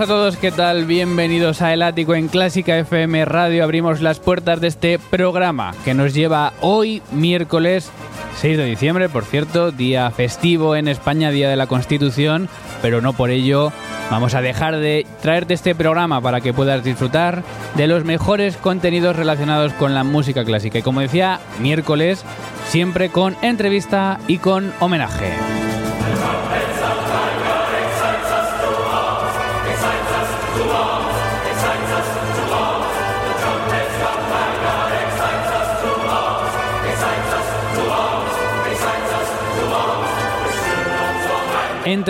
Buenas a todos, ¿qué tal? Bienvenidos a El Ático en Clásica FM Radio. Abrimos las puertas de este programa que nos lleva hoy, miércoles 6 de diciembre, por cierto, día festivo en España, Día de la Constitución, pero no por ello vamos a dejar de traerte este programa para que puedas disfrutar de los mejores contenidos relacionados con la música clásica. Y como decía, miércoles, siempre con entrevista y con homenaje.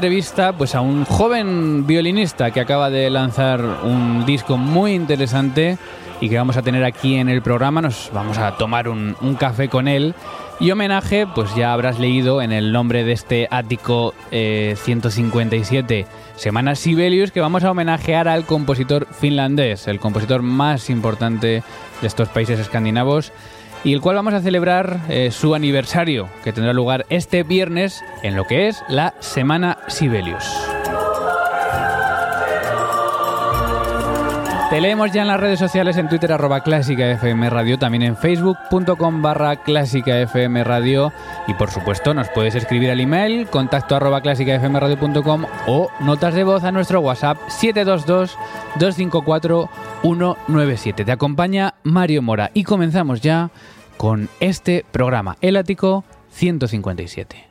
Entrevista pues a un joven violinista que acaba de lanzar un disco muy interesante y que vamos a tener aquí en el programa. Nos vamos a tomar un, un café con él. Y homenaje, pues ya habrás leído en el nombre de este ático eh, 157 Semana Sibelius que vamos a homenajear al compositor finlandés, el compositor más importante de estos países escandinavos y el cual vamos a celebrar eh, su aniversario, que tendrá lugar este viernes en lo que es la Semana Sibelius. Te leemos ya en las redes sociales, en Twitter arroba clásica FM Radio, también en facebook.com barra clásica FM Radio y por supuesto nos puedes escribir al email contacto arroba clásicafmradio.com o notas de voz a nuestro WhatsApp 722 254 197. Te acompaña Mario Mora y comenzamos ya con este programa, El Ático 157.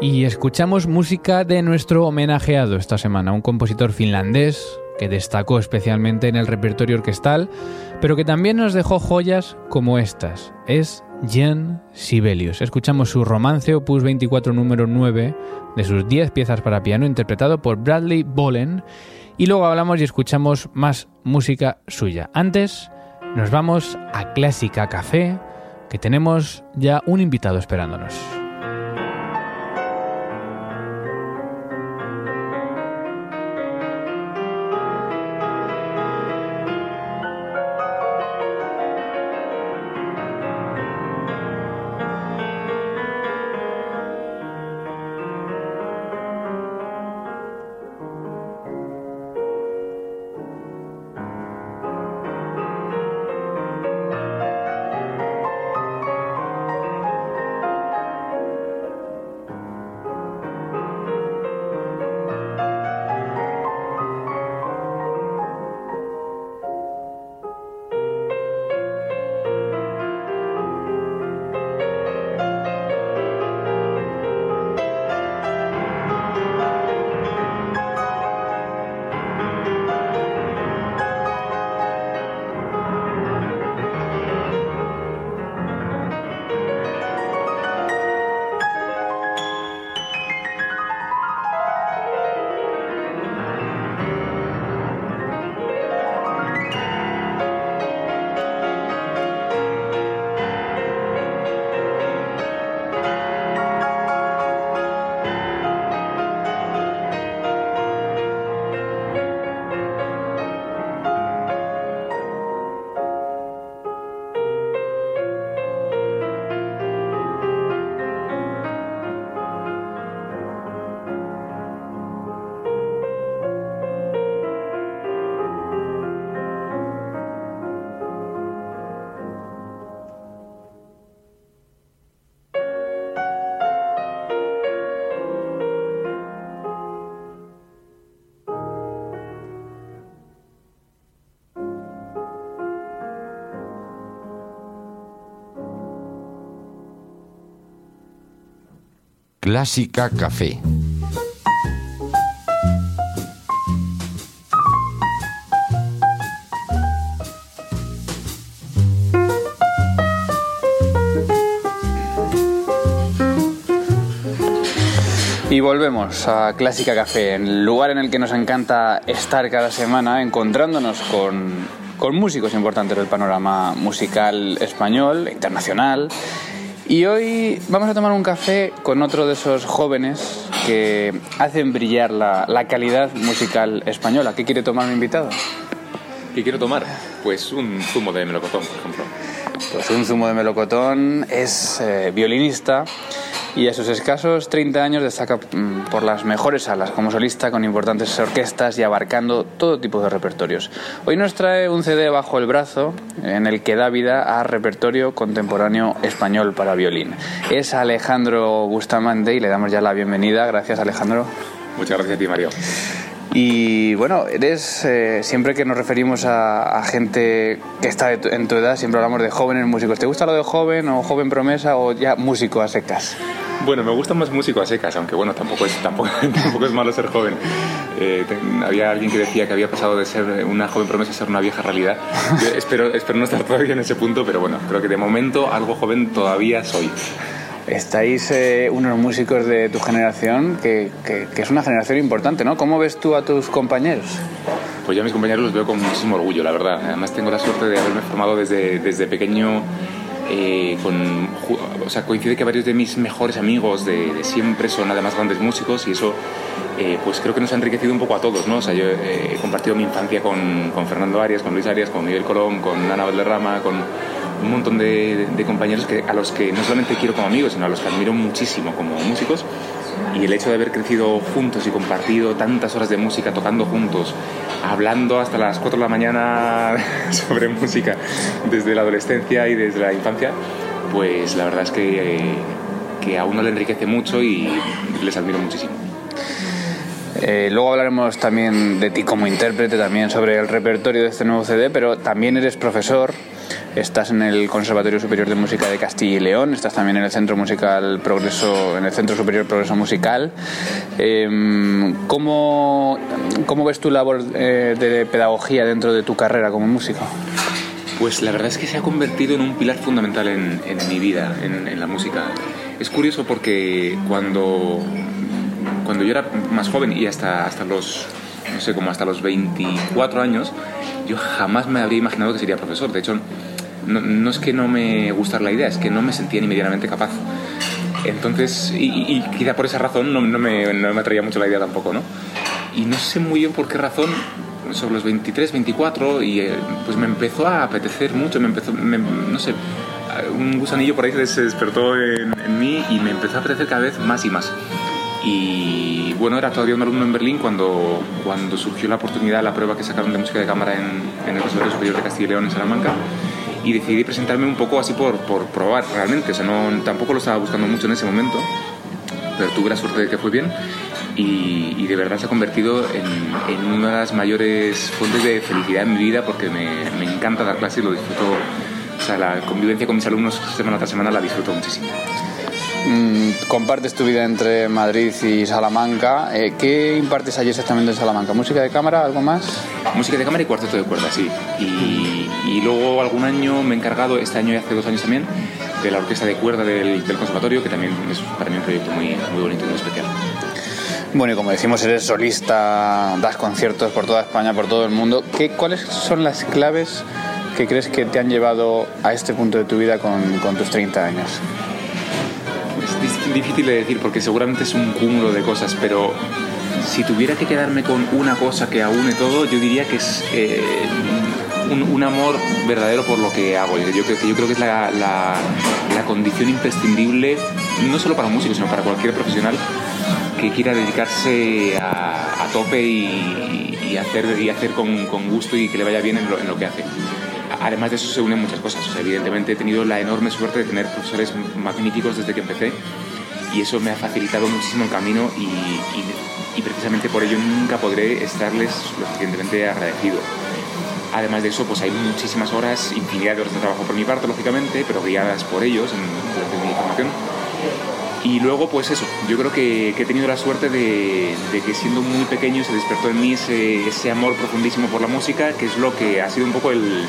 Y escuchamos música de nuestro homenajeado esta semana, un compositor finlandés que destacó especialmente en el repertorio orquestal, pero que también nos dejó joyas como estas. Es Jan Sibelius. Escuchamos su romance opus 24 número 9 de sus 10 piezas para piano interpretado por Bradley Bolen y luego hablamos y escuchamos más música suya. Antes nos vamos a Clásica Café, que tenemos ya un invitado esperándonos. Clásica Café. Y volvemos a Clásica Café, el lugar en el que nos encanta estar cada semana encontrándonos con, con músicos importantes del panorama musical español, internacional. Y hoy vamos a tomar un café con otro de esos jóvenes que hacen brillar la, la calidad musical española. ¿Qué quiere tomar mi invitado? ¿Qué quiero tomar? Pues un zumo de melocotón, por ejemplo. Pues un zumo de melocotón, es eh, violinista y a sus escasos 30 años destaca mm, por las mejores salas como solista con importantes orquestas y abarcando todo tipo de repertorios. Hoy nos trae un CD bajo el brazo en el que da vida a repertorio contemporáneo español para violín. Es Alejandro Bustamante y le damos ya la bienvenida. Gracias Alejandro. Muchas gracias a ti, Mario. Y bueno, eres eh, siempre que nos referimos a, a gente que está tu- en tu edad, siempre hablamos de jóvenes músicos. ¿Te gusta lo de joven o joven promesa o ya músico a secas? Bueno, me gusta más músico a secas, aunque bueno, tampoco es, tampoco, tampoco es malo ser joven. Eh, había alguien que decía que había pasado de ser una joven promesa a ser una vieja realidad. Yo espero, espero no estar todavía en ese punto, pero bueno, creo que de momento algo joven todavía soy. Estáis eh, unos músicos de tu generación que, que- que es una generación importante, ¿no? ¿Cómo ves tú a tus compañeros? Pues yo a mis compañeros los veo con muchísimo orgullo, la verdad. Además tengo la suerte de haberme formado desde, desde pequeño eh, con... O sea, coincide que varios de mis mejores amigos de, de siempre son además grandes músicos y eso eh, pues creo que nos ha enriquecido un poco a todos, ¿no? O sea, yo eh, he compartido mi infancia con, con Fernando Arias, con Luis Arias, con Miguel Colón, con Ana Valderrama, con un montón de, de- compañeros que, a los que no solamente quiero como amigos, sino a los que admiro muchísimo como músicos. Y el hecho de haber crecido juntos y compartido tantas horas de música, tocando juntos, hablando hasta las 4 de la mañana sobre música desde la adolescencia y desde la infancia, pues la verdad es que, que a uno le enriquece mucho y les admiro muchísimo. Eh, luego hablaremos también de ti como intérprete, también sobre el repertorio de este nuevo CD, pero también eres profesor, estás en el Conservatorio Superior de Música de Castilla y León, estás también en el Centro Musical Progreso, en el Centro Superior Progreso Musical. Eh, ¿cómo, cómo ves tu labor eh, de pedagogía dentro de tu carrera como músico? Pues la verdad es que se ha convertido en un pilar fundamental en, mi vida, en, en la música. Es curioso porque cuando, cuando yo era más joven y hasta, hasta los, no sé, como hasta los 24 años, yo jamás me habría imaginado que sería profesor. De hecho, no, es que no me gustara la idea, es que no me sentía ni medianamente capaz. Entonces, y, y- quizá por esa razón no, no me, no me atraía mucho la idea tampoco, ¿no? Y no sé muy bien por qué razón, sobre los 23, 24, y eh, pues me empezó a apetecer mucho, me empezó, no sé, un gusanillo por ahí se despertó en, mí y me empezó a apetecer cada vez más y más. Y bueno, era todavía un alumno en Berlín cuando, cuando surgió la oportunidad, la prueba que sacaron de música de cámara en, en el Conservatorio Superior de Castilla y León en Salamanca. Y decidí presentarme un poco así por, por probar realmente. O sea, no, tampoco lo estaba buscando mucho en ese momento, pero tuve la suerte de que fue bien. Y, y de verdad se ha convertido en, en una de las mayores fuentes de felicidad en mi vida porque me, me encanta dar clases y lo disfruto. O sea, la convivencia con mis alumnos semana tras semana la disfruto muchísimo. Mm, compartes tu vida entre Madrid y Salamanca. Eh, ¿Qué impartes allí exactamente en Salamanca? ¿Música de cámara? ¿Algo más? Música de cámara y cuarteto de cuerda, sí. Y, y luego algún año me he encargado, este año y hace dos años también, de la orquesta de cuerda del, del conservatorio, que también es para mí un proyecto muy, muy bonito y muy especial. Bueno, y como decimos, eres solista, das conciertos por toda España, por todo el mundo. ¿Qué, ¿Cuáles son las claves que crees que te han llevado a este punto de tu vida con, con tus 30 años? Es difícil de decir porque seguramente es un cúmulo de cosas, pero si tuviera que quedarme con una cosa que aúne todo, yo diría que es eh, un, amor verdadero por lo que hago. Yo creo que, yo creo que es la, la- condición imprescindible, no solo para un músico, sino para cualquier profesional que quiera dedicarse a, tope y, hacer, y hacer con, gusto y que le vaya bien en lo, que hace. Además de eso se unen muchas cosas. Evidentemente he tenido la enorme suerte de tener profesores magníficos desde que empecé y eso me ha facilitado muchísimo el camino y- y precisamente por ello nunca podré estarles lo suficientemente agradecido. Además de eso, pues hay muchísimas horas, infinidad de horas de trabajo por mi parte, lógicamente, pero guiadas por ellos en, durante mi formación. Y luego, pues eso, yo creo que, he tenido la suerte de, que siendo muy pequeño se despertó en mí ese, amor profundísimo por la música, que es lo que ha sido un poco el,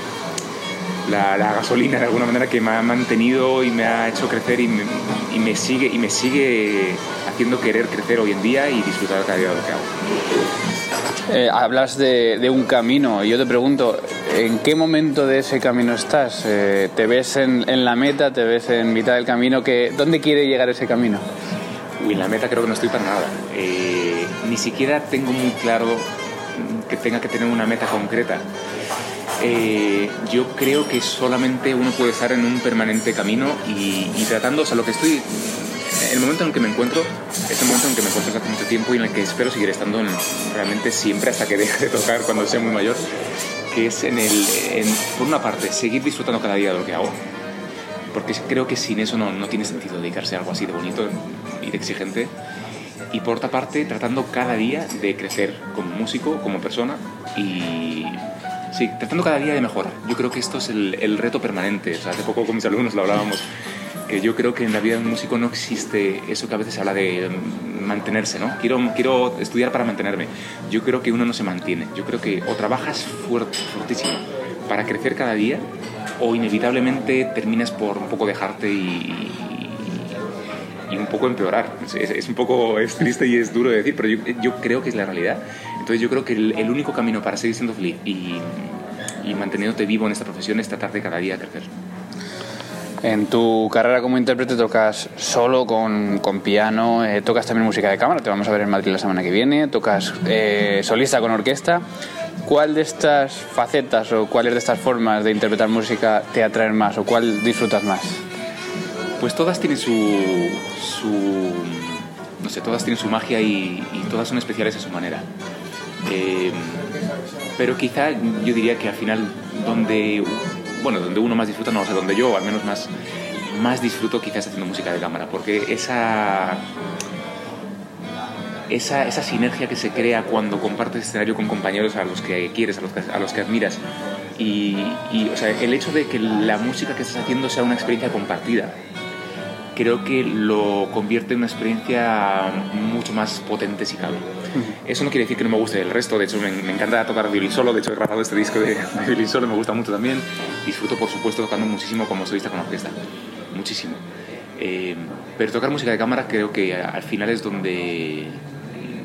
la, gasolina de alguna manera que me ha mantenido y me ha hecho crecer y me, y me, sigue, y me sigue haciendo querer crecer hoy en día y disfrutar cada día de lo que hago. Eh, hablas de, un camino y yo te pregunto, ¿en qué momento de ese camino estás? Eh, ¿Te ves en, la meta? ¿Te ves en mitad del camino? Que, ¿Dónde quiere llegar ese camino? En la meta creo que no estoy para nada. Eh, ni siquiera tengo muy claro que tenga que tener una meta concreta. yo creo que solamente uno puede estar en un permanente camino y, y tratando, o sea, lo que estoy el momento en el que me encuentro es el momento en el que me encuentro hace mucho tiempo y en el que espero seguir estando realmente siempre hasta que deje de tocar cuando sea muy mayor, que es en el, por una parte, seguir disfrutando cada día de lo que hago, porque creo que sin eso no, no tiene sentido dedicarse a algo así de bonito y de exigente, y por otra parte, tratando cada día de crecer como músico, como persona y sí, tratando cada día de mejorar. Yo creo que esto es el, el reto permanente. O sea, hace poco con mis alumnos lo hablábamos que yo creo que en la vida de un músico no existe eso que a veces habla de mantenerse, ¿no? Quiero, quiero estudiar para mantenerme. Yo creo que uno no se mantiene. Yo creo que o trabajas fuerte, fuertísimo para crecer cada día o inevitablemente terminas por un poco dejarte y, y un poco empeorar. Es, un poco es triste y es duro de decir, pero yo, yo, creo que es la realidad. Entonces yo creo que el, el único camino para seguir siendo feliz y, y manteniéndote vivo en esta profesión es tratar de cada día crecer. En tu carrera como intérprete tocas solo con, con piano, eh, tocas también música de cámara, te vamos a ver en Madrid la semana que viene, tocas eh, solista con orquesta. ¿Cuál de estas facetas o cuáles de estas formas de interpretar música te atraen más o cuál disfrutas más? Pues todas tienen su, su no sé, todas tienen su magia y, todas son especiales a su manera. Eh, pero quizá yo diría que al final donde bueno, donde uno más disfruta, no o sé, donde yo al menos más, más disfruto quizás haciendo música de cámara, porque esa, esa, esa sinergia que se crea cuando compartes escenario con compañeros a los que quieres, a los que, a los que admiras, y, y o sea, el hecho de que la música que estás haciendo sea una experiencia compartida, creo que lo convierte en una experiencia mucho más potente si cabe. Eso no quiere decir que no me guste el resto, de hecho me, encanta tocar violín solo, de hecho he grabado este disco de, violín solo, me gusta mucho también. Disfruto por supuesto tocando muchísimo como solista con orquesta, muchísimo. Eh, pero tocar música de cámara creo que al final es donde,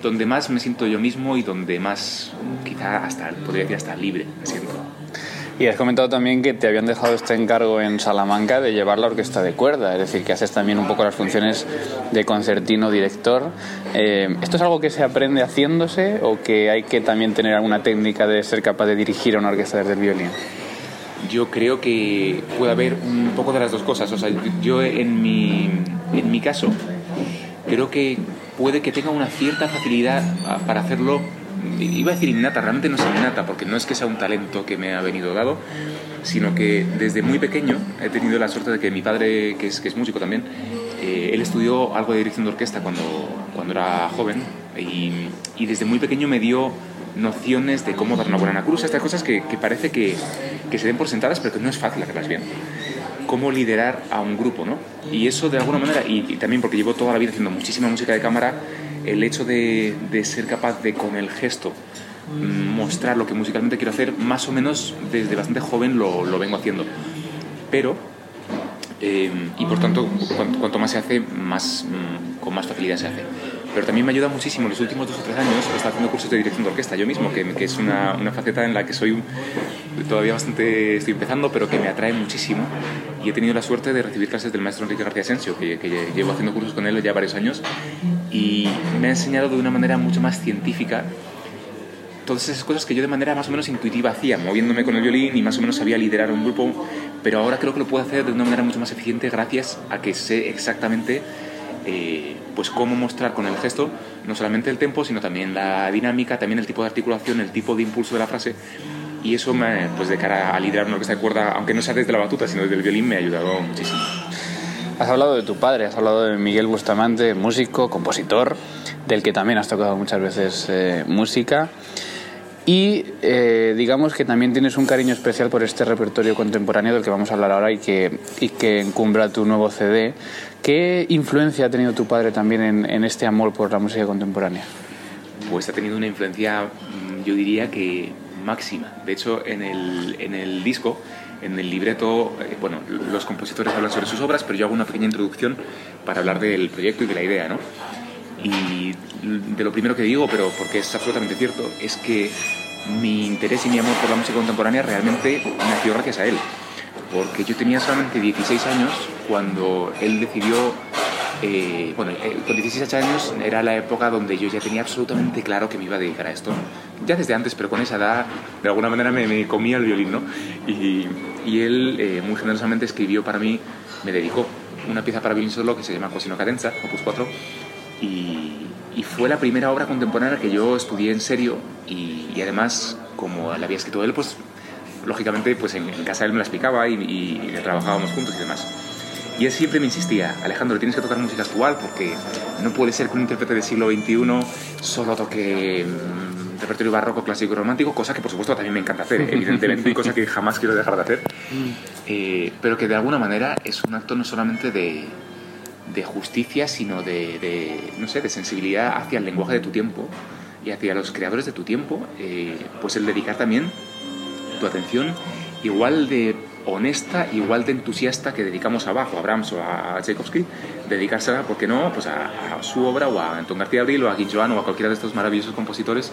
donde más me siento yo mismo y donde más, quizá hasta, podría decir hasta libre me siento. Y has comentado también que te habían dejado este encargo en Salamanca de llevar la orquesta de cuerda, es decir, que haces también un poco las funciones de concertino director. Eh, ¿Esto es algo que se aprende haciéndose o que hay que también tener alguna técnica de ser capaz de dirigir a una orquesta desde el violín? Yo creo que puede haber un poco de las dos cosas. O sea, yo en mi, en mi caso creo que puede que tenga una cierta facilidad para hacerlo iba a decir innata, realmente no es innata, porque no es que sea un talento que me ha venido dado, sino que desde muy pequeño he tenido la suerte de que mi padre, que es, que es músico también, eh, él estudió algo de dirección de orquesta cuando, cuando era joven y, y, desde muy pequeño me dio nociones de cómo dar una buena cruz, estas cosas que, que parece que, que, se den por sentadas, pero que no es fácil hacerlas bien. Cómo liderar a un grupo, ¿no? Y eso de alguna manera, y, y también porque llevo toda la vida haciendo muchísima música de cámara, el hecho de, ser capaz de con el gesto mm, mostrar lo que musicalmente quiero hacer, más o menos desde bastante joven lo, vengo haciendo. Pero, eh, y por tanto, cuanto, más se hace, más, mm, con más facilidad se hace. Pero también me ayuda muchísimo los últimos dos o tres años estar haciendo cursos de dirección de orquesta yo mismo, que, que es una, una, faceta en la que soy todavía bastante, estoy empezando, pero que me atrae muchísimo. Y he tenido la suerte de recibir clases del maestro Enrique García Asensio, que, que llevo haciendo cursos con él ya varios años, y me ha enseñado de una manera mucho más científica todas esas cosas que yo de manera más o menos intuitiva hacía, moviéndome con el violín y más o menos sabía liderar un grupo, pero ahora creo que lo puedo hacer de una manera mucho más eficiente gracias a que sé exactamente eh, pues cómo mostrar con el gesto no solamente el tempo, sino también la dinámica, también el tipo de articulación, el tipo de impulso de la frase. Y eso, me, pues de cara a liderar una orquesta de cuerda, aunque no sea desde la batuta, sino desde el violín, me ha ayudado muchísimo. Has hablado de tu padre, has hablado de Miguel Bustamante, músico, compositor, del que también has tocado muchas veces eh, música. Y eh, digamos que también tienes un cariño especial por este repertorio contemporáneo del que vamos a hablar ahora y que, y encumbra tu nuevo CD. ¿Qué influencia ha tenido tu padre también en, este amor por la música contemporánea? Pues ha tenido una influencia, mm, yo diría que máxima. De hecho, en el disco, en el libreto, eh, bueno, los compositores hablan sobre sus obras, pero yo hago una pequeña introducción para hablar del proyecto y de la idea, ¿no? Y de lo primero que digo, pero porque es absolutamente cierto, es que mi interés y mi amor por la música contemporánea realmente nació gracias a él. Porque yo tenía solamente 16 años cuando él decidió eh, bueno, eh, con 16 años era la época donde yo ya tenía absolutamente claro que me iba a dedicar a esto. Ya desde antes, pero con esa edad, de alguna manera me, comía el violín, ¿no? Y, y él eh, muy generosamente escribió para mí, me dedicó una pieza para violín solo que se llama Cosino Cadenza, opus 4, y, y, fue la primera obra contemporánea que yo estudié en serio y, y además, como la había escrito él, pues lógicamente pues en, casa él me la explicaba y, y trabajábamos juntos y demás. Y él siempre me insistía, Alejandro, tienes que tocar música actual porque no puede ser que un intérprete del siglo XXI solo toque mm, repertorio barroco, clásico y romántico, cosa que por supuesto también me encanta hacer, evidentemente, cosa que jamás quiero dejar de hacer, eh, pero que de alguna manera es un acto no solamente de, de justicia, sino de, de, no sé, de sensibilidad hacia el lenguaje de tu tiempo y hacia los creadores de tu tiempo, eh, pues el dedicar también tu atención igual de honesta, igual de entusiasta que dedicamos a Bach o a Brahms o a Tchaikovsky, dedicársela, ¿por qué no?, pues a, su obra o a Anton García Abril o a Guillaume o a cualquiera de estos maravillosos compositores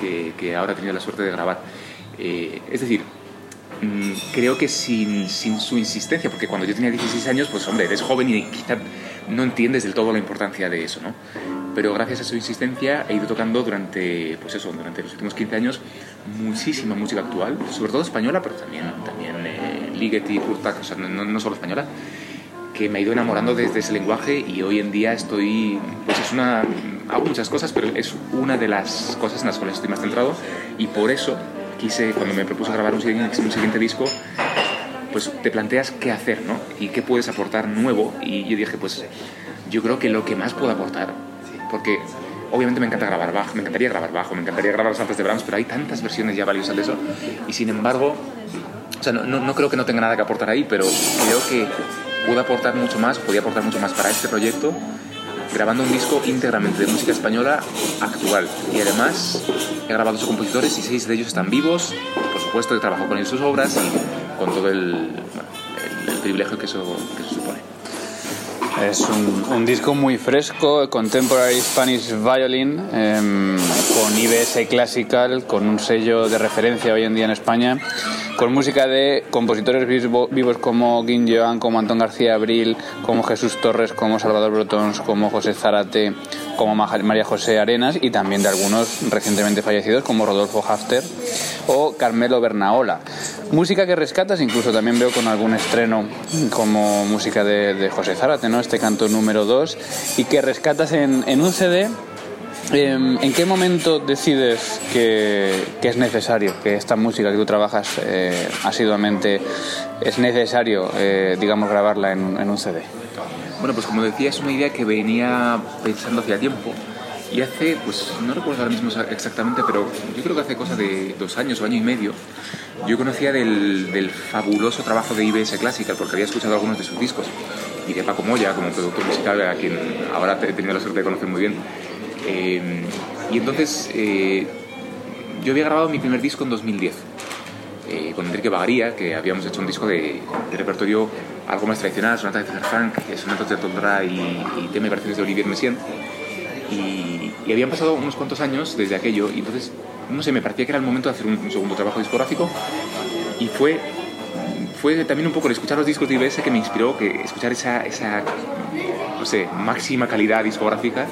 que, que ahora he tenido la suerte de grabar. Eh, es decir, mm, creo que sin, sin, su insistencia, porque cuando yo tenía 16 años, pues hombre, eres joven y quizá no entiendes del todo la importancia de eso, ¿no? Pero gracias a su insistencia he ido tocando durante, pues eso, durante los últimos 15 años muchísima música actual, sobre todo española, pero también, también eh, Ligeti, Kurtak, o sea, no, no, solo española, que me ha ido enamorando desde ese lenguaje y hoy en día estoy, pues es una, hago muchas cosas, pero es una de las cosas en las cuales estoy más centrado y por eso quise, cuando me propuse grabar un un siguiente disco, pues te planteas qué hacer, ¿no? Y qué puedes aportar nuevo y yo dije, pues yo creo que lo que más puedo aportar, porque obviamente me encanta grabar bajo, me encantaría grabar bajo, me encantaría grabar las altas de Brahms, pero hay tantas versiones ya valiosas de eso y sin embargo sea, no, no, creo que no tenga nada que aportar ahí, pero creo que puedo aportar mucho más, podía aportar mucho más para este proyecto grabando un disco íntegramente de música española actual. Y además he grabado sus compositores y seis de ellos están vivos. Por supuesto, he trabajado con ellos sus obras y con todo el privilegio que eso, que eso supone. Es un, disco muy fresco, Contemporary Spanish Violin, eh, con IBS Classical, con un sello de referencia hoy en día en España, con música de compositores vivo, vivos como Guin Joan, como Antón García Abril, como Jesús Torres, como Salvador Brotons, como José Zárate, como María José Arenas y también de algunos recientemente fallecidos como Rodolfo Hafter o Carmelo Bernaola. Música que rescatas, incluso también veo con algún estreno como música de, de José Zárate, ¿no? este canto número 2, y que rescatas en, en un CD. Eh, ¿En qué momento decides que, que, es necesario, que esta música que tú trabajas eh, asiduamente, es necesario, eh, digamos, grabarla en, en un CD? Bueno, pues como decía, es una idea que venía pensando hacía tiempo. Y hace, pues no recuerdo ahora mismo exactamente, pero yo creo que hace cosa de dos años o año y medio, yo conocía del, del fabuloso trabajo de IBS Classical, porque había escuchado algunos de sus discos, y de Paco Moya, como productor musical, a quien ahora he tenido la suerte de conocer muy bien. Eh, y entonces eh, yo había grabado mi primer disco en 2010, eh, con Enrique Bagaría, que habíamos hecho un disco de, de repertorio algo más tradicional, sonatas de César Frank, sonatas de Tondra y, y tema y de Olivier Messiaen. Y, habían pasado unos cuantos años desde aquello, y entonces, no sé, me parecía que era el momento de hacer un, un segundo trabajo discográfico, y fue, fue también un poco el escuchar los discos de IBS que me inspiró, que escuchar esa, esa no sé, máxima calidad discográfica,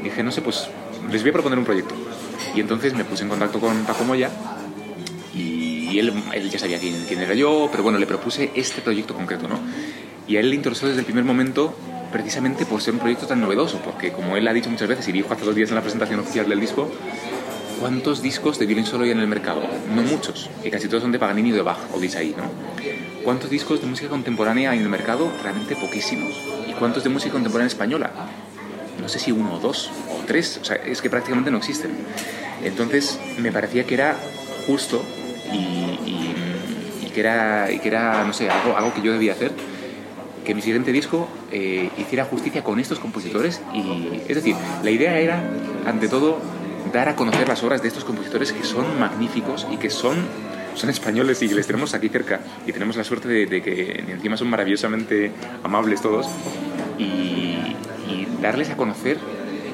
y dije, no sé, pues les voy a proponer un proyecto. Y entonces me puse en contacto con Paco Moya, y él, él ya sabía quién, quién, era yo, pero bueno, le propuse este proyecto concreto, ¿no? Y a él le interesó desde el primer momento precisamente por ser un proyecto tan novedoso, porque como él ha dicho muchas veces y dijo hace dos días en la presentación oficial del disco, ¿cuántos discos de violín solo hay en el mercado? No muchos, y casi todos son de Paganini o de Bach, o de Isaí, ¿no? ¿Cuántos discos de música contemporánea hay en el mercado? Realmente poquísimos. ¿Y cuántos de música contemporánea española? No sé si uno o dos o tres, o sea, es que prácticamente no existen. Entonces me parecía que era justo y, y- y que, era, y que era, no sé, algo, algo que yo debía hacer, que mi siguiente disco eh, hiciera justicia con estos compositores. Y, es decir, la idea era, ante todo, dar a conocer las obras de estos compositores que son magníficos y que son, son españoles y que les tenemos aquí cerca. Y tenemos la suerte de, de que encima son maravillosamente amables todos. Y, y darles a conocer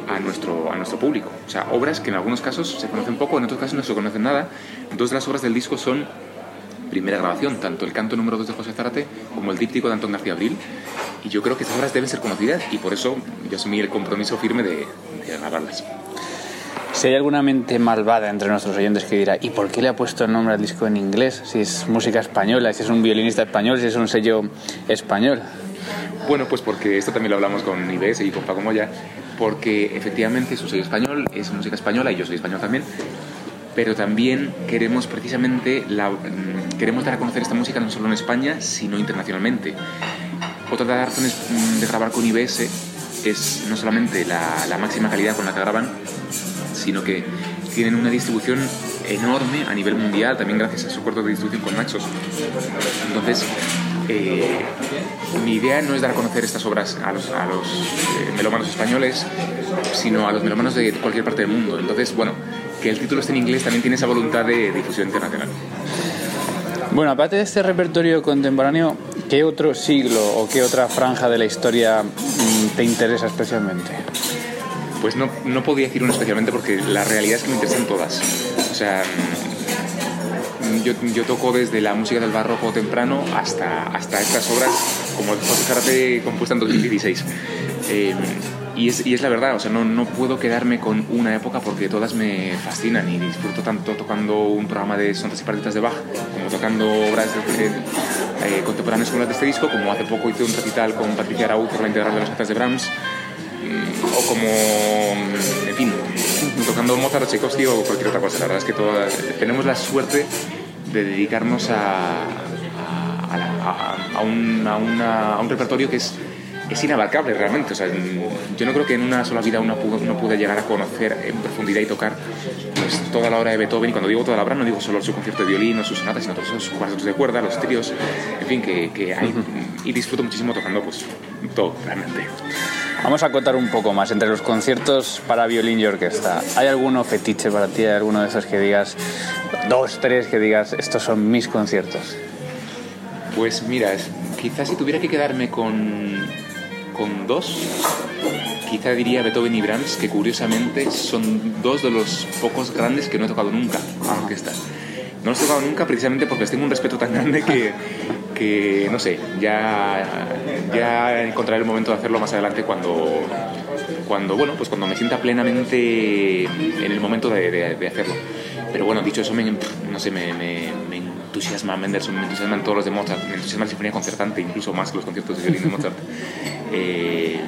a nuestro, a nuestro público. O sea, obras que en algunos casos se conocen poco, en otros casos no se conocen nada. Dos de las obras del disco son primera grabación, tanto el canto número 2 de José Zárate como el díptico de Antón García Abril. Y yo creo que estas obras deben ser conocidas y por eso yo asumí el compromiso firme de, de grabarlas. Si hay alguna mente malvada entre nuestros oyentes que dirá, ¿y por qué le ha puesto el nombre al disco en inglés? Si es música española, si es un violinista español, si es un sello español. Bueno, pues porque esto también lo hablamos con IBS y con Paco Moya, porque efectivamente su sello español es música española y yo soy español también, pero también queremos precisamente la- mm, queremos dar a conocer esta música no solo en España, sino internacionalmente. Otra de las razones mm, de grabar con IBS es no solamente la, la máxima calidad con la que graban, sino que tienen una distribución enorme a nivel mundial, también gracias a su acuerdo de distribución con Naxos. Entonces, eh, mi idea no es dar a conocer estas obras a los, a los eh, melómanos españoles, sino a los melómanos de cualquier parte del mundo. Entonces, bueno, que el título esté en inglés también tiene esa voluntad de difusión internacional. Bueno, aparte de este repertorio contemporáneo, ¿qué otro siglo o qué otra franja de la historia mm, te interesa especialmente? Pues no, no podía decir uno especialmente porque la realidad es que me interesan todas. O sea, mm, yo, yo toco desde la música del barroco temprano hasta, hasta estas obras como el José Zárate compuesta en 2016. Eh, y, es, la verdad, o sea, no, no puedo quedarme con una época porque todas me fascinan y disfruto tanto tocando un programa de sonatas y partitas de Bach como tocando obras eh, contemporáneas como las de este disco, como hace poco hice un recital con Patricia Araúz por la integral de las cartas de Brahms mm, o como, mm, en fin, tocando Mozart o Tchaikovsky o cualquier otra cosa. La verdad es que todas, tenemos la suerte de dedicarnos a, a, a a- un, una- a un repertorio que es, es inabarcable realmente. O sea, yo no creo que en una sola vida uno uno pueda llegar a conocer en profundidad y tocar pues, toda la obra de Beethoven. Y cuando digo toda la obra, no digo solo su concierto de violín o sus sonatas, sino todos esos cuartetos de cuerda, los tríos, en fin, que, que hay. Y disfruto muchísimo tocando pues todo, realmente. Vamos a contar un poco más entre los conciertos para violín y orquesta. ¿Hay alguno fetiche para ti? ¿Hay alguno de esos que digas, dos, tres, que digas, estos son mis conciertos? Pues mira, quizás si tuviera que quedarme con, con dos, quizá diría Beethoven y Brahms, que curiosamente son dos de los pocos grandes que no he tocado nunca a orquesta. No los he tocado nunca precisamente porque les tengo un respeto tan grande que, que no sé, ya, ya encontraré el momento de hacerlo más adelante cuando, cuando, bueno, pues cuando me sienta plenamente en el momento de, de- de hacerlo. Pero bueno, dicho eso, me, no sé, me, me- me entusiasma Mendelssohn, me entusiasman todos los de Mozart, me entusiasma la sinfonía concertante, incluso más que los conciertos de violín de Mozart. Eh,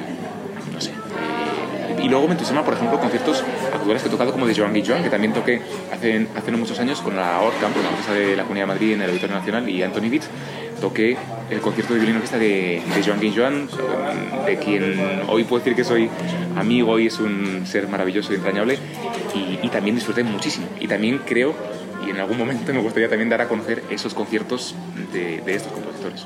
no sé. eh, y luego me entusiasma, por ejemplo, conciertos actuales que he tocado como de Joan Guillaume, que también toqué hace, hace no muchos años con la Orca, con la Orquesta de la Comunidad de Madrid en el Auditorio Nacional y Anthony Beat. Toqué el concierto de violín orquesta de, de Joan Guillaume, de quien hoy puedo decir que soy amigo y es un ser maravilloso y entrañable, y, y también disfruté muchísimo. Y también creo, y en algún momento me gustaría también dar a conocer esos conciertos de, de estos compositores.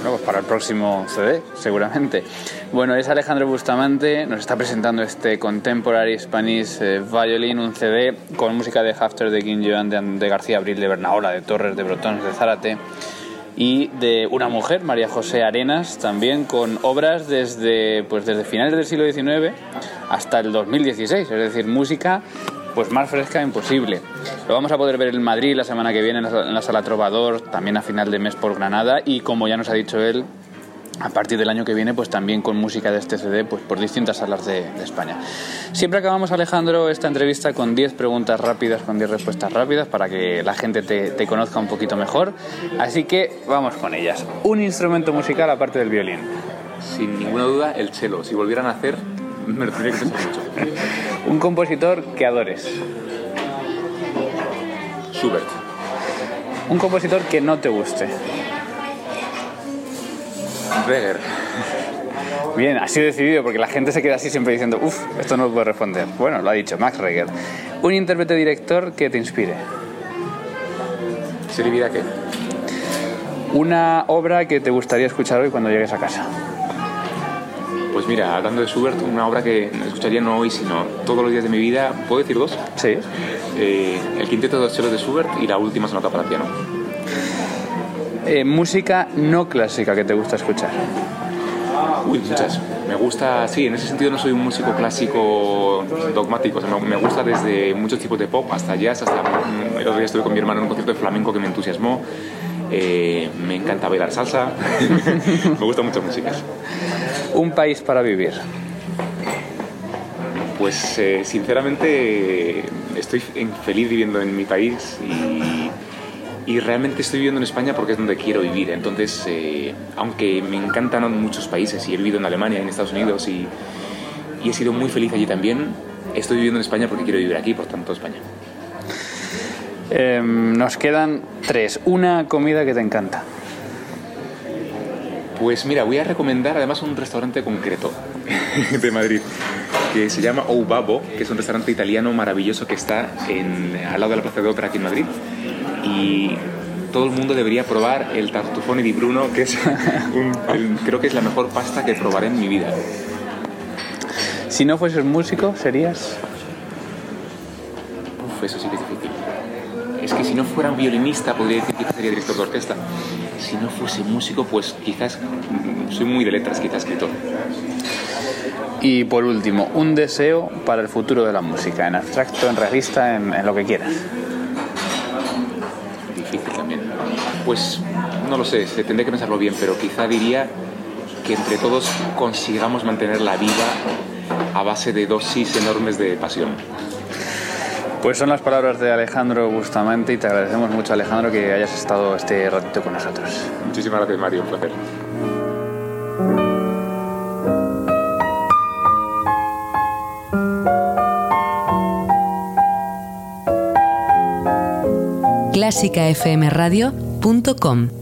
Bueno, pues para el próximo CD, seguramente. Bueno, es Alejandro Bustamante, nos está presentando este Contemporary Spanish eh, Violin, un CD con música de Hafter, de King Joan, de, García Abril, de Bernaola, de Torres, de Brotons, de Zárate y de una mujer, María José Arenas, también con obras desde, pues desde finales del siglo XIX hasta el 2016, es decir, música pues más fresca imposible. Lo vamos a poder ver en Madrid la semana que viene en la, Sala Trovador, también a final de mes por Granada y como ya nos ha dicho él, a partir del año que viene, pues también con música de este CD, pues por distintas salas de, de España. Siempre acabamos, Alejandro, esta entrevista con 10 preguntas rápidas, con 10 respuestas rápidas, para que la gente te, te conozca un poquito mejor. Así que vamos con ellas. Un instrumento musical aparte del violín. Sin ninguna duda, el cello. Si volvieran a hacer, me lo tendría que pensar mucho. Un compositor que adores. Schubert. Un compositor que no te guste. Reger. Bien, ha sido decidido porque la gente se queda así siempre diciendo, uff, esto no lo puedo responder. Bueno, lo ha dicho Max Reger. Un intérprete director que te inspire. ¿Serie vida qué? Una obra que te gustaría escuchar hoy cuando llegues a casa. Pues mira, hablando de Schubert, una obra que escucharía no hoy, sino todos los días de mi vida, ¿puedo decir dos? Sí. Eh, el quinteto de los chelos de Schubert y la última sonata para piano. Eh, música no clásica que te gusta escuchar. Uy, muchas. Me gusta, sí, en ese sentido no soy un músico clásico dogmático. O sea, me gusta desde muchos tipos de pop hasta jazz, hasta. El otro día estuve con mi hermano en un concierto de flamenco que me entusiasmó. Eh, me encanta bailar salsa. me gustan muchas músicas. Un país para vivir. Pues eh, sinceramente estoy feliz viviendo en mi país y, y, realmente estoy viviendo en España porque es donde quiero vivir. Entonces, eh, aunque me encantan muchos países y he vivido en Alemania, en Estados Unidos y, y he sido muy feliz allí también, estoy viviendo en España porque quiero vivir aquí, por tanto España. Eh, nos quedan tres. Una comida que te encanta. Pues mira, voy a recomendar además un restaurante concreto de Madrid que se llama Oubabo, que es un restaurante italiano maravilloso que está en, al lado de la Plaza de Ópera aquí en Madrid. Y todo el mundo debería probar el tartufone di Bruno, que es un, el, creo que es la mejor pasta que probaré en mi vida. Si no fueses músico, serías. Uf, eso sí que es difícil. Es que si no fuera un violinista, podría decir que sería director de orquesta. Si no fuese músico, pues quizás soy muy de letras, quizás escritor. Y por último, un deseo para el futuro de la música, en abstracto, en realista, en, en lo que quieras. Difícil también. Pues no lo sé, tendré que pensarlo bien, pero quizá diría que entre todos consigamos mantenerla viva a base de dosis enormes de pasión. Pues son las palabras de Alejandro Bustamante y te agradecemos mucho Alejandro que hayas estado este ratito con nosotros. Muchísimas gracias Mario, un placer. clásicafmradio.com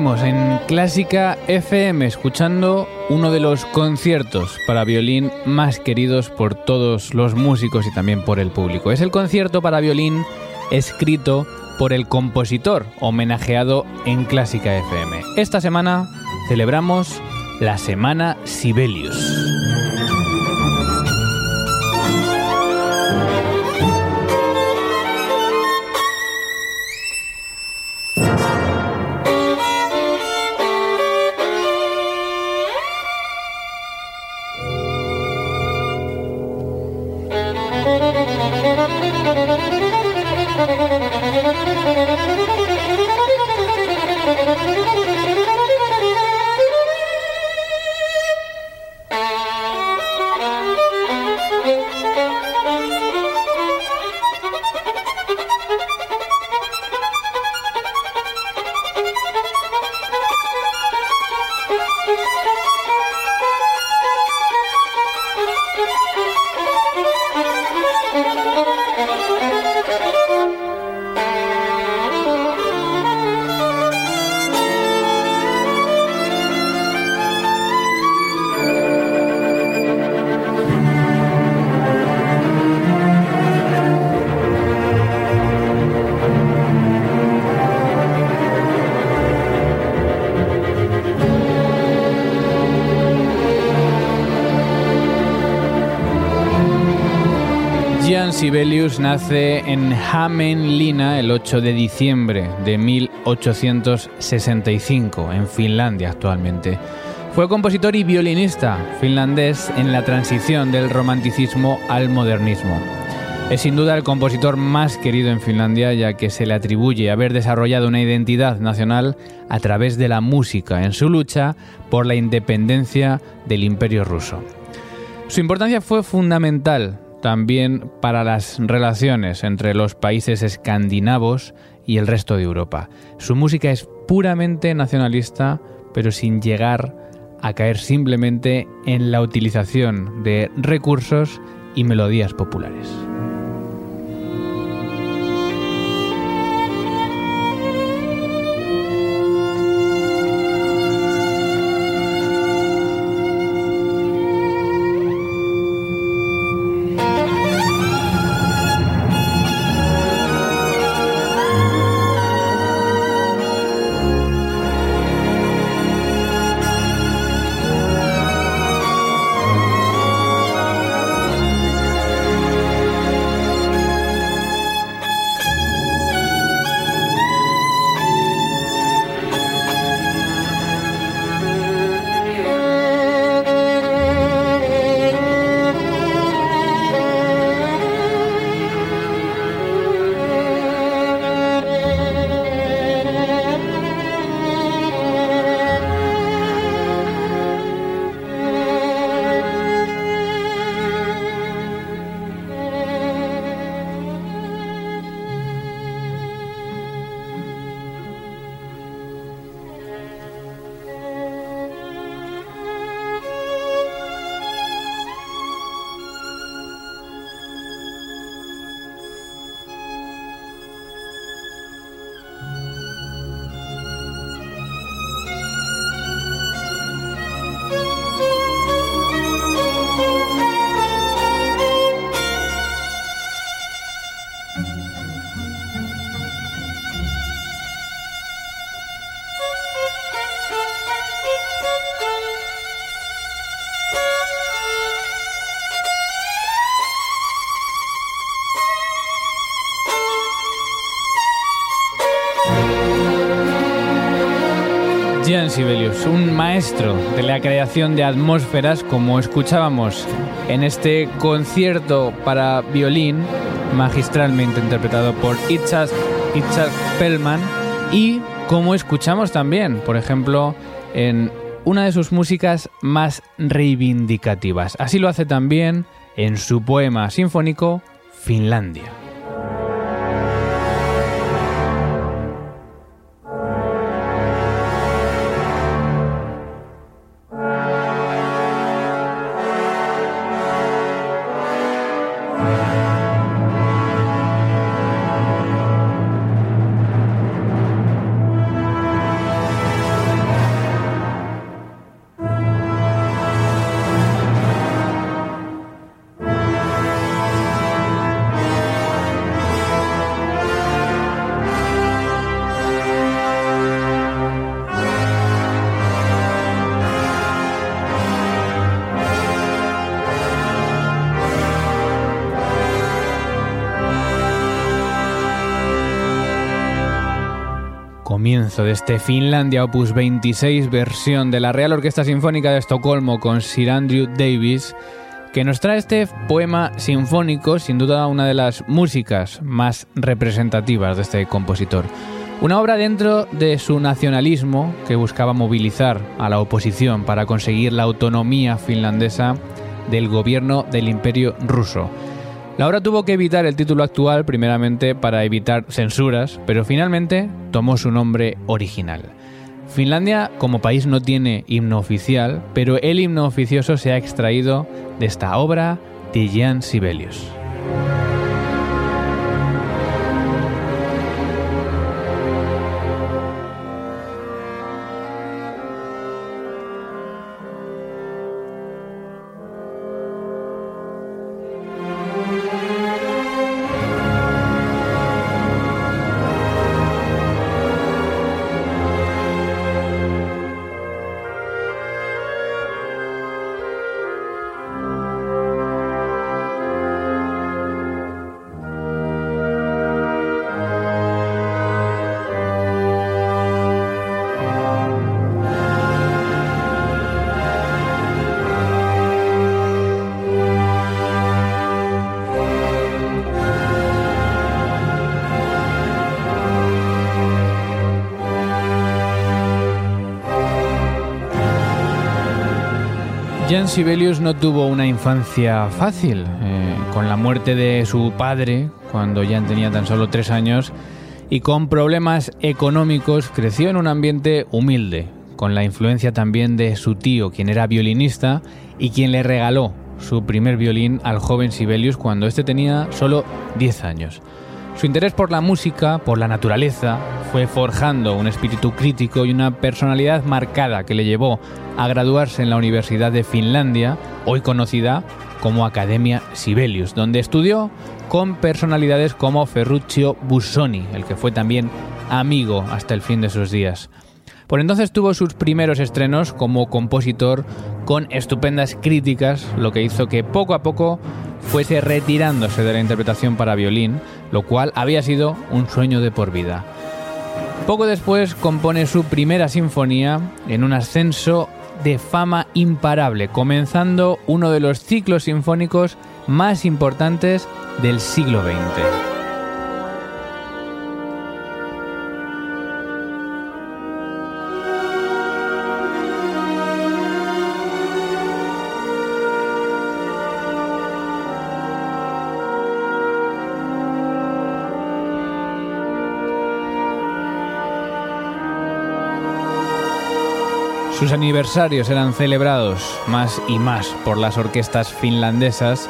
En Clásica FM escuchando uno de los conciertos para violín más queridos por todos los músicos y también por el público. Es el concierto para violín escrito por el compositor homenajeado en Clásica FM. Esta semana celebramos la Semana Sibelius. Sibelius nace en Hämeenlinna el 8 de diciembre de 1865, en Finlandia actualmente. Fue compositor y violinista finlandés en la transición del romanticismo al modernismo. Es sin duda el compositor más querido en Finlandia ya que se le atribuye haber desarrollado una identidad nacional a través de la música en su lucha por la independencia del imperio ruso. Su importancia fue fundamental también para las relaciones entre los países escandinavos y el resto de Europa. Su música es puramente nacionalista, pero sin llegar a caer simplemente en la utilización de recursos y melodías populares. Sibelius, un maestro de la creación de atmósferas, como escuchábamos en este concierto para violín, magistralmente interpretado por Itzhak, Itzhak Pellman, y como escuchamos también, por ejemplo, en una de sus músicas más reivindicativas. Así lo hace también en su poema sinfónico Finlandia. Este Finlandia Opus 26 versión de la Real Orquesta Sinfónica de Estocolmo con Sir Andrew Davis, que nos trae este poema sinfónico, sin duda una de las músicas más representativas de este compositor. Una obra dentro de su nacionalismo que buscaba movilizar a la oposición para conseguir la autonomía finlandesa del gobierno del imperio ruso. La obra tuvo que evitar el título actual primeramente para evitar censuras, pero finalmente tomó su nombre original. Finlandia como país no tiene himno oficial, pero el himno oficioso se ha extraído de esta obra de Jan Sibelius. Jan Sibelius no tuvo una infancia fácil. Eh, con la muerte de su padre, cuando Jan tenía tan solo tres años, y con problemas económicos, creció en un ambiente humilde, con la influencia también de su tío, quien era violinista y quien le regaló su primer violín al joven Sibelius cuando éste tenía solo 10 años. Su interés por la música, por la naturaleza, fue forjando un espíritu crítico y una personalidad marcada que le llevó a graduarse en la Universidad de Finlandia, hoy conocida como Academia Sibelius, donde estudió con personalidades como Ferruccio Busoni, el que fue también amigo hasta el fin de sus días. Por entonces tuvo sus primeros estrenos como compositor con estupendas críticas, lo que hizo que poco a poco fuese retirándose de la interpretación para violín, lo cual había sido un sueño de por vida. Poco después compone su primera sinfonía en un ascenso de fama imparable, comenzando uno de los ciclos sinfónicos más importantes del siglo XX. Sus aniversarios eran celebrados más y más por las orquestas finlandesas,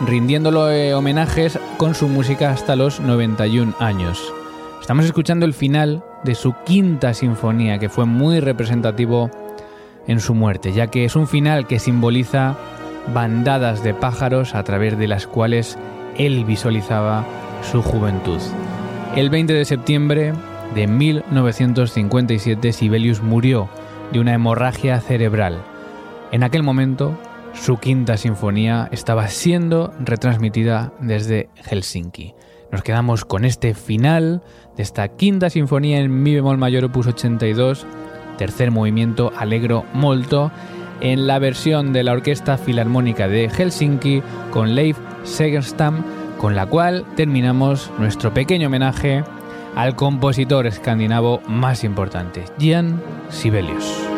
rindiéndole homenajes con su música hasta los 91 años. Estamos escuchando el final de su quinta sinfonía, que fue muy representativo en su muerte, ya que es un final que simboliza bandadas de pájaros a través de las cuales él visualizaba su juventud. El 20 de septiembre de 1957 Sibelius murió de una hemorragia cerebral. En aquel momento, su quinta sinfonía estaba siendo retransmitida desde Helsinki. Nos quedamos con este final de esta quinta sinfonía en mi bemol mayor opus 82, tercer movimiento Alegro Molto, en la versión de la Orquesta Filarmónica de Helsinki con Leif Segerstam, con la cual terminamos nuestro pequeño homenaje al compositor escandinavo más importante, Jan Sibelius.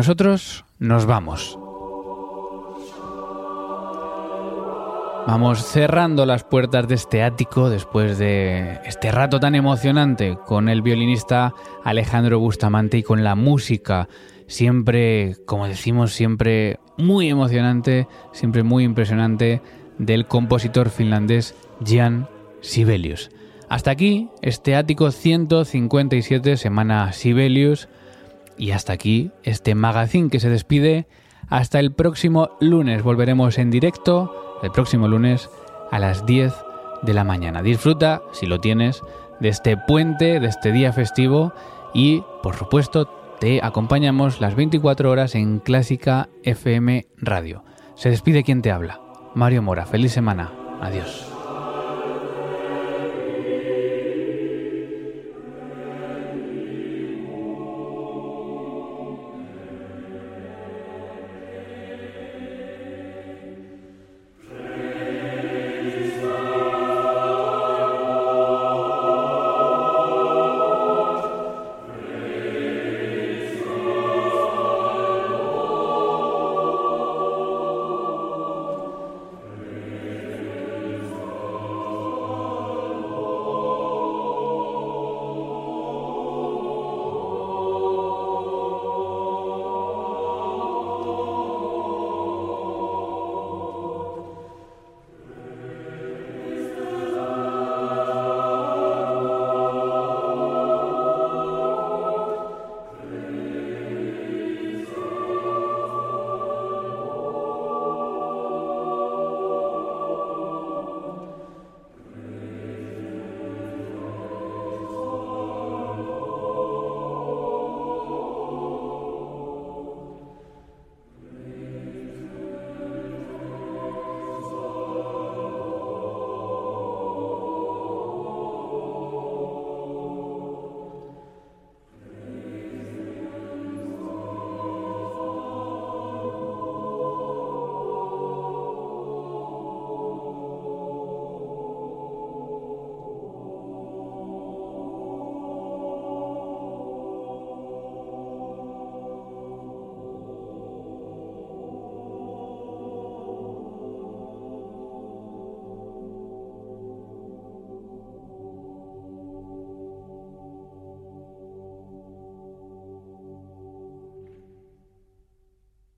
Nosotros nos vamos. Vamos cerrando las puertas de este ático después de este rato tan emocionante con el violinista Alejandro Bustamante y con la música, siempre, como decimos, siempre muy emocionante, siempre muy impresionante del compositor finlandés Jan Sibelius. Hasta aquí este ático 157, semana Sibelius, y hasta aquí este magazine que se despide. Hasta el próximo lunes volveremos en directo el próximo lunes a las 10 de la mañana. Disfruta, si lo tienes, de este puente, de este día festivo y, por supuesto, te acompañamos las 24 horas en Clásica FM Radio. Se despide quien te habla. Mario Mora, feliz semana. Adiós.